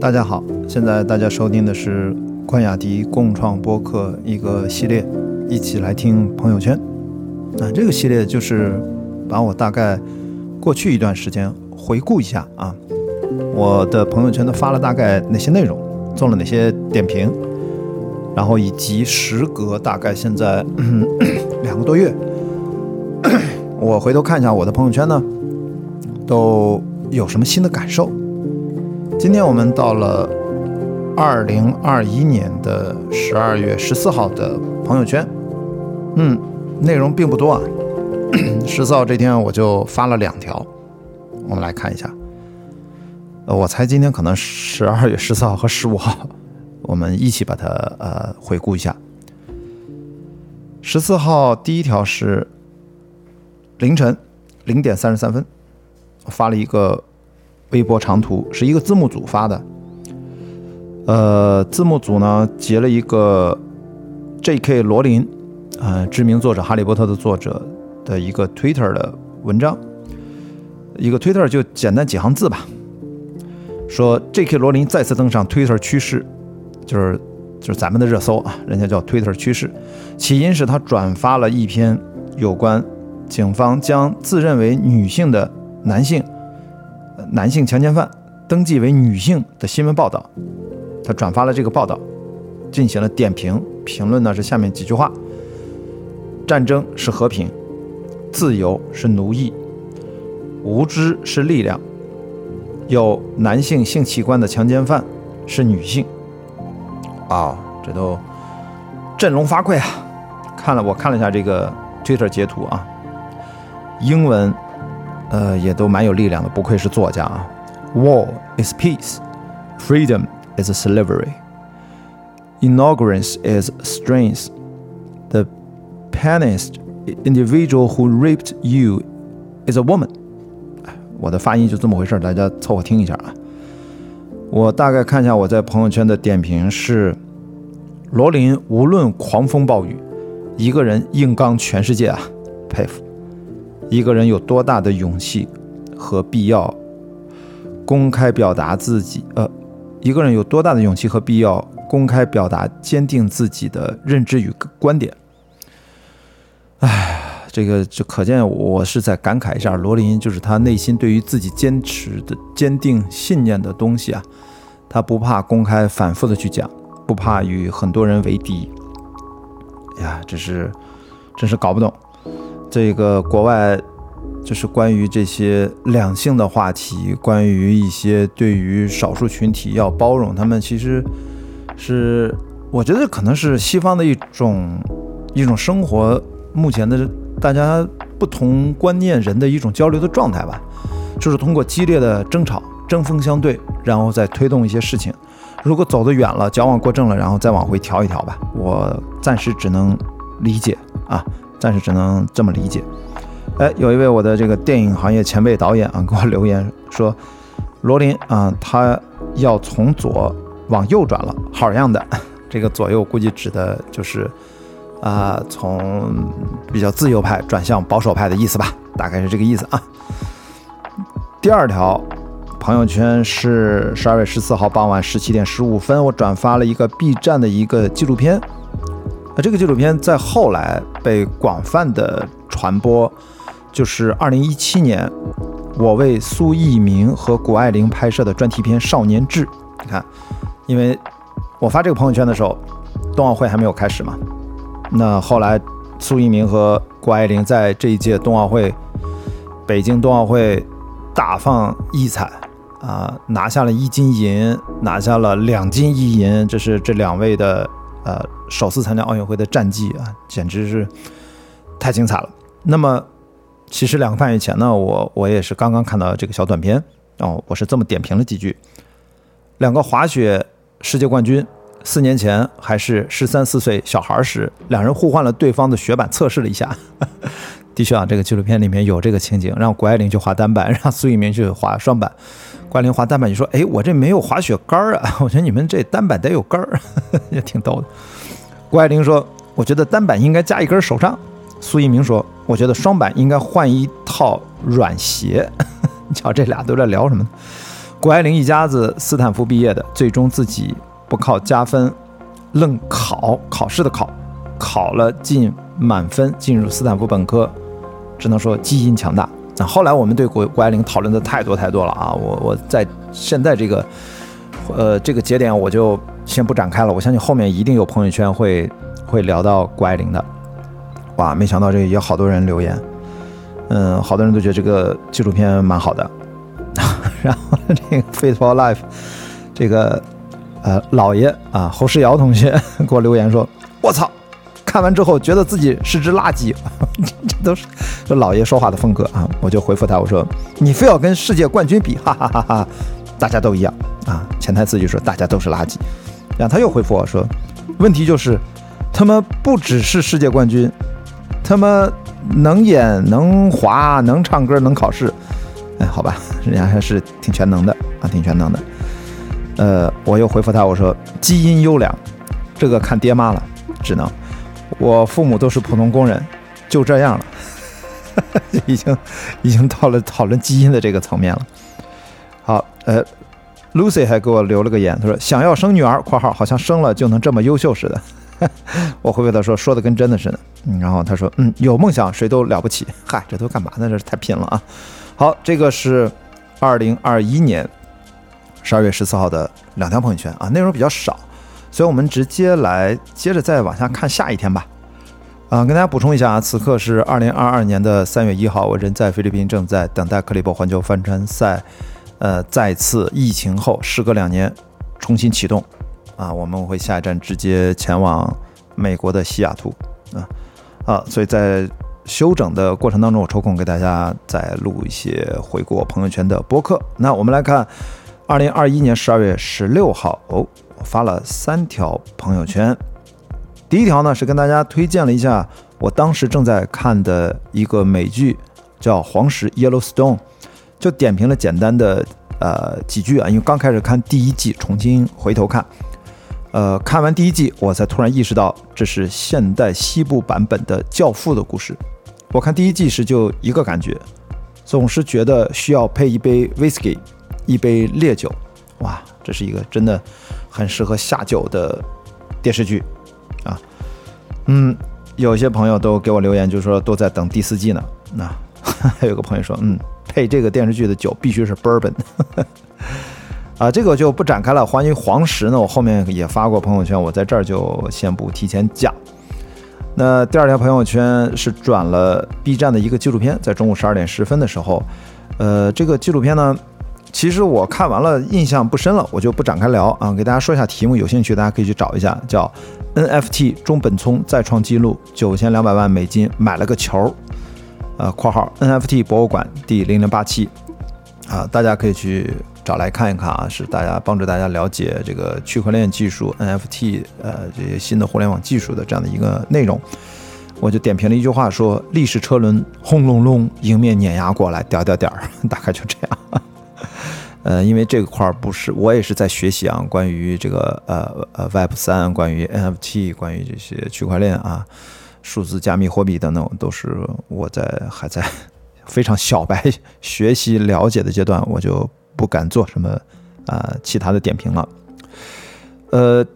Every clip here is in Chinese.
大家好，现在大家收听的是关雅迪共创播客一个系列，一起来听朋友圈。那这个系列就是把我大概过去一段时间回顾一下啊，我的朋友圈都发了大概哪些内容，做了哪些点评，然后以及时隔大概现在 两个多月，我回头看一下我的朋友圈呢，都有什么新的感受。今天我们到了二零二一年的十二月十四号的朋友圈，嗯，内容并不多啊。十四号这天我就发了两条，我们来看一下。呃，我猜今天可能十二月十四号和十五号，我们一起把它呃回顾一下。十四号第一条是凌晨零点三十三分，发了一个。微博长图是一个字幕组发的，呃，字幕组呢截了一个 J.K. 罗琳，呃，知名作者《哈利波特》的作者的一个 Twitter 的文章，一个 Twitter 就简单几行字吧，说 J.K. 罗琳再次登上 Twitter 趋势，就是就是咱们的热搜啊，人家叫 Twitter 趋势，起因是他转发了一篇有关警方将自认为女性的男性。男性强奸犯登记为女性的新闻报道，他转发了这个报道，进行了点评。评论呢是下面几句话：战争是和平，自由是奴役，无知是力量。有男性性器官的强奸犯是女性。啊，这都振聋发聩啊！看了我看了一下这个 Twitter 截图啊，英文。呃，也都蛮有力量的，不愧是作家啊。War is peace, freedom is slavery, ignorance is strength. The peniest individual who raped you is a woman. 我的发音就这么回事大家凑合听一下啊。我大概看一下我在朋友圈的点评是：罗琳无论狂风暴雨，一个人硬刚全世界啊，佩服。一个人有多大的勇气和必要公开表达自己？呃，一个人有多大的勇气和必要公开表达坚定自己的认知与观点？哎，这个就可见我是在感慨一下，罗琳就是他内心对于自己坚持的坚定信念的东西啊，他不怕公开反复的去讲，不怕与很多人为敌。呀，这是真是搞不懂。这个国外就是关于这些两性的话题，关于一些对于少数群体要包容，他们其实是我觉得可能是西方的一种一种生活，目前的大家不同观念人的一种交流的状态吧，就是通过激烈的争吵针锋相对，然后再推动一些事情。如果走得远了，矫枉过正了，然后再往回调一调吧。我暂时只能理解啊。暂时只能这么理解。哎，有一位我的这个电影行业前辈导演啊，给我留言说，罗琳啊，他要从左往右转了，好样的！这个左右估计指的就是啊，从比较自由派转向保守派的意思吧，大概是这个意思啊。第二条朋友圈是十二月十四号傍晚十七点十五分，我转发了一个 B 站的一个纪录片。那这个纪录片在后来被广泛的传播，就是二零一七年我为苏翊鸣和谷爱凌拍摄的专题片《少年志》。你看，因为我发这个朋友圈的时候，冬奥会还没有开始嘛。那后来苏翊鸣和谷爱凌在这一届冬奥会，北京冬奥会大放异彩啊，拿下了一金银，拿下了两金一银，这是这两位的。呃，首次参加奥运会的战绩啊，简直是太精彩了。那么，其实两个半月前呢，我我也是刚刚看到这个小短片哦，我是这么点评了几句：两个滑雪世界冠军，四年前还是十三四岁小孩时，两人互换了对方的雪板，测试了一下。的确啊，这个纪录片里面有这个情景，让谷爱凌去滑单板，让苏翊鸣去滑双板。谷爱凌滑单板，你说，哎，我这没有滑雪杆儿啊，我觉得你们这单板得有杆儿，也挺逗的。谷爱凌说，我觉得单板应该加一根手杖。苏翊鸣说，我觉得双板应该换一套软鞋。你 瞧，这俩都在聊什么呢？谷爱凌一家子斯坦福毕业的，最终自己不靠加分，愣考考试的考，考了进满分，进入斯坦福本科，只能说基因强大。那后来我们对谷谷爱凌讨论的太多太多了啊！我我在现在这个呃这个节点我就先不展开了。我相信后面一定有朋友圈会会聊到谷爱凌的。哇，没想到这有好多人留言，嗯，好多人都觉得这个纪录片蛮好的。然后这个 Faithful Life 这个呃老爷啊侯世尧同学 给我留言说：“我操，看完之后觉得自己是只垃圾。”这都是这老爷说话的风格啊！我就回复他我说：“你非要跟世界冠军比，哈哈哈哈！大家都一样啊。”潜台词就说大家都是垃圾。然后他又回复我说：“问题就是他们不只是世界冠军，他们能演能滑能唱歌能考试。”哎，好吧，人家还是挺全能的啊，挺全能的。呃，我又回复他，我说基因优良，这个看爹妈了，只能。我父母都是普通工人，就这样了，已经已经到了讨论基因的这个层面了。好，呃，Lucy 还给我留了个言，他说想要生女儿（括号好像生了就能这么优秀似的）。我回复他说说的跟真的似的。嗯然后他说嗯，有梦想谁都了不起。嗨，这都干嘛呢？这是太拼了啊！好，这个是二零二一年十二月十四号的两条朋友圈啊，内容比较少，所以我们直接来接着再往下看下一天吧。啊，跟大家补充一下啊，此刻是二零二二年的三月一号，我人在菲律宾，正在等待克利伯环球帆船赛，呃，再次疫情后时隔两年重新启动啊，我们会下一站直接前往美国的西雅图啊，啊，所以在。休整的过程当中，我抽空给大家再录一些回顾朋友圈的播客。那我们来看，二零二一年十二月十六号，哦，发了三条朋友圈。第一条呢是跟大家推荐了一下我当时正在看的一个美剧，叫《黄石 Yellowstone》，就点评了简单的呃几句啊，因为刚开始看第一季，重新回头看。呃，看完第一季，我才突然意识到这是现代西部版本的《教父》的故事。我看第一季时就一个感觉，总是觉得需要配一杯 whisky，一杯烈酒，哇，这是一个真的很适合下酒的电视剧啊。嗯，有些朋友都给我留言，就说都在等第四季呢。那 还有个朋友说，嗯，配这个电视剧的酒必须是 bourbon。啊，这个就不展开了。关于黄石呢，我后面也发过朋友圈，我在这儿就先不提前讲。那第二条朋友圈是转了 B 站的一个纪录片，在中午十二点十分的时候，呃，这个纪录片呢，其实我看完了，印象不深了，我就不展开聊啊。给大家说一下题目，有兴趣大家可以去找一下，叫 NFT 中本聪再创纪录，九千两百万美金买了个球，呃，括号 NFT 博物馆第零零八七，啊，大家可以去。找来看一看啊，是大家帮助大家了解这个区块链技术、NFT，呃，这些新的互联网技术的这样的一个内容。我就点评了一句话说：“历史车轮轰隆隆迎面碾压过来，点点点儿，大概就这样。”呃，因为这块儿不是我也是在学习啊，关于这个呃呃 Web 三，关于 NFT，关于这些区块链啊、数字加密货币等等，都是我在还在非常小白学习了解的阶段，我就。不敢做什么啊，其他的点评了。呃，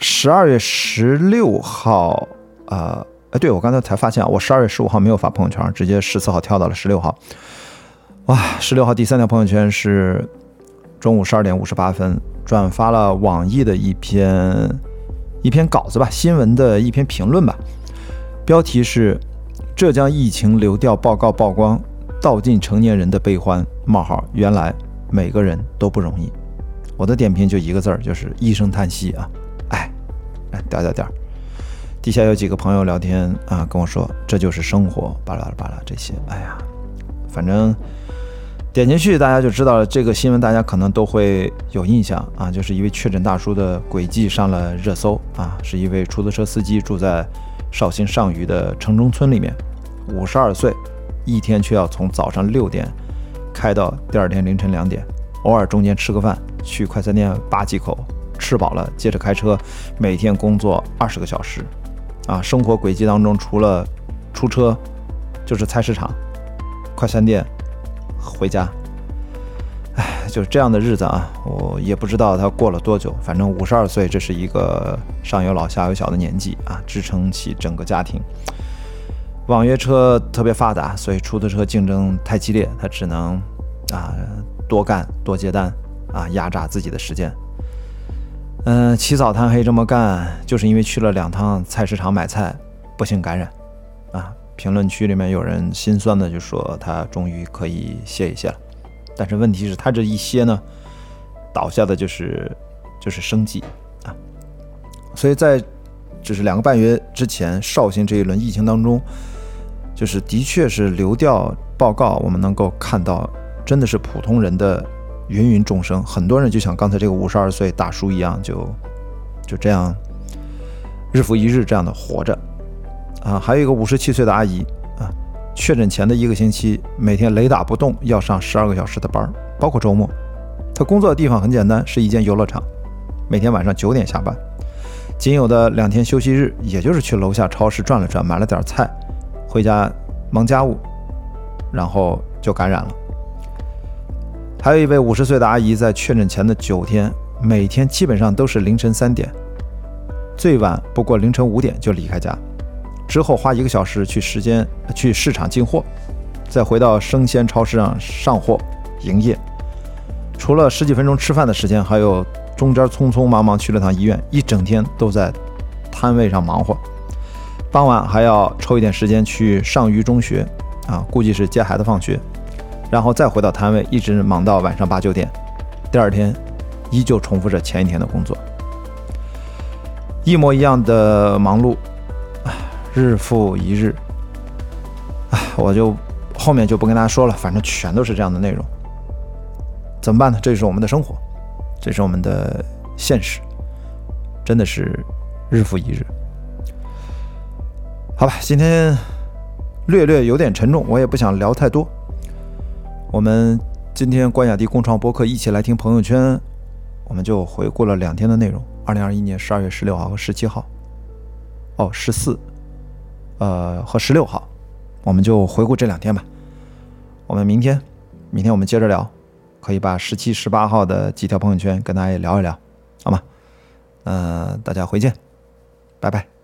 十二月十六号啊，哎，对我刚才才发现，我十二月十五号没有发朋友圈，直接十四号跳到了十六号。哇，十六号第三条朋友圈是中午十二点五十八分转发了网易的一篇一篇稿子吧，新闻的一篇评论吧，标题是“浙江疫情流调报告曝光，道尽成年人的悲欢”。冒号，原来。每个人都不容易，我的点评就一个字儿，就是一声叹息啊！哎，哎，点点点。底下有几个朋友聊天啊，跟我说这就是生活，巴拉巴拉这些。哎呀，反正点进去大家就知道了。这个新闻大家可能都会有印象啊，就是一位确诊大叔的轨迹上了热搜啊，是一位出租车司机住在绍兴上虞的城中村里面，五十二岁，一天却要从早上六点。开到第二天凌晨两点，偶尔中间吃个饭，去快餐店扒几口，吃饱了接着开车，每天工作二十个小时，啊，生活轨迹当中除了出车，就是菜市场、快餐店、回家，就是这样的日子啊，我也不知道他过了多久。反正五十二岁，这是一个上有老下有小的年纪啊，支撑起整个家庭。网约车特别发达，所以出租车竞争太激烈，他只能啊多干多接单啊，压榨自己的时间。嗯，起早贪黑这么干，就是因为去了两趟菜市场买菜，不幸感染啊。评论区里面有人心酸的就说他终于可以歇一歇了，但是问题是，他这一歇呢，倒下的就是就是生计啊。所以在只是两个半月之前，绍兴这一轮疫情当中，就是的确是流调报告，我们能够看到，真的是普通人的芸芸众生，很多人就像刚才这个五十二岁大叔一样，就就这样日复一日这样的活着。啊，还有一个五十七岁的阿姨，确诊前的一个星期，每天雷打不动要上十二个小时的班，包括周末。她工作的地方很简单，是一间游乐场，每天晚上九点下班，仅有的两天休息日，也就是去楼下超市转了转，买了点菜，回家忙家务，然后就感染了。还有一位五十岁的阿姨，在确诊前的九天，每天基本上都是凌晨三点，最晚不过凌晨五点就离开家。之后花一个小时去时间去市场进货，再回到生鲜超市上上货营业。除了十几分钟吃饭的时间，还有中间匆匆忙忙去了趟医院，一整天都在摊位上忙活。傍晚还要抽一点时间去上虞中学，啊，估计是接孩子放学，然后再回到摊位，一直忙到晚上八九点。第二天依旧重复着前一天的工作，一模一样的忙碌。日复一日，哎，我就后面就不跟大家说了，反正全都是这样的内容。怎么办呢？这就是我们的生活，这是我们的现实，真的是日复一日。好吧，今天略略有点沉重，我也不想聊太多。我们今天关雅迪共创播客一起来听朋友圈，我们就回顾了两天的内容：二零二一年十二月十六号和十七号，哦，十四。呃，和十六号，我们就回顾这两天吧。我们明天，明天我们接着聊，可以把十七、十八号的几条朋友圈跟大家也聊一聊，好吗？呃，大家回见，拜拜。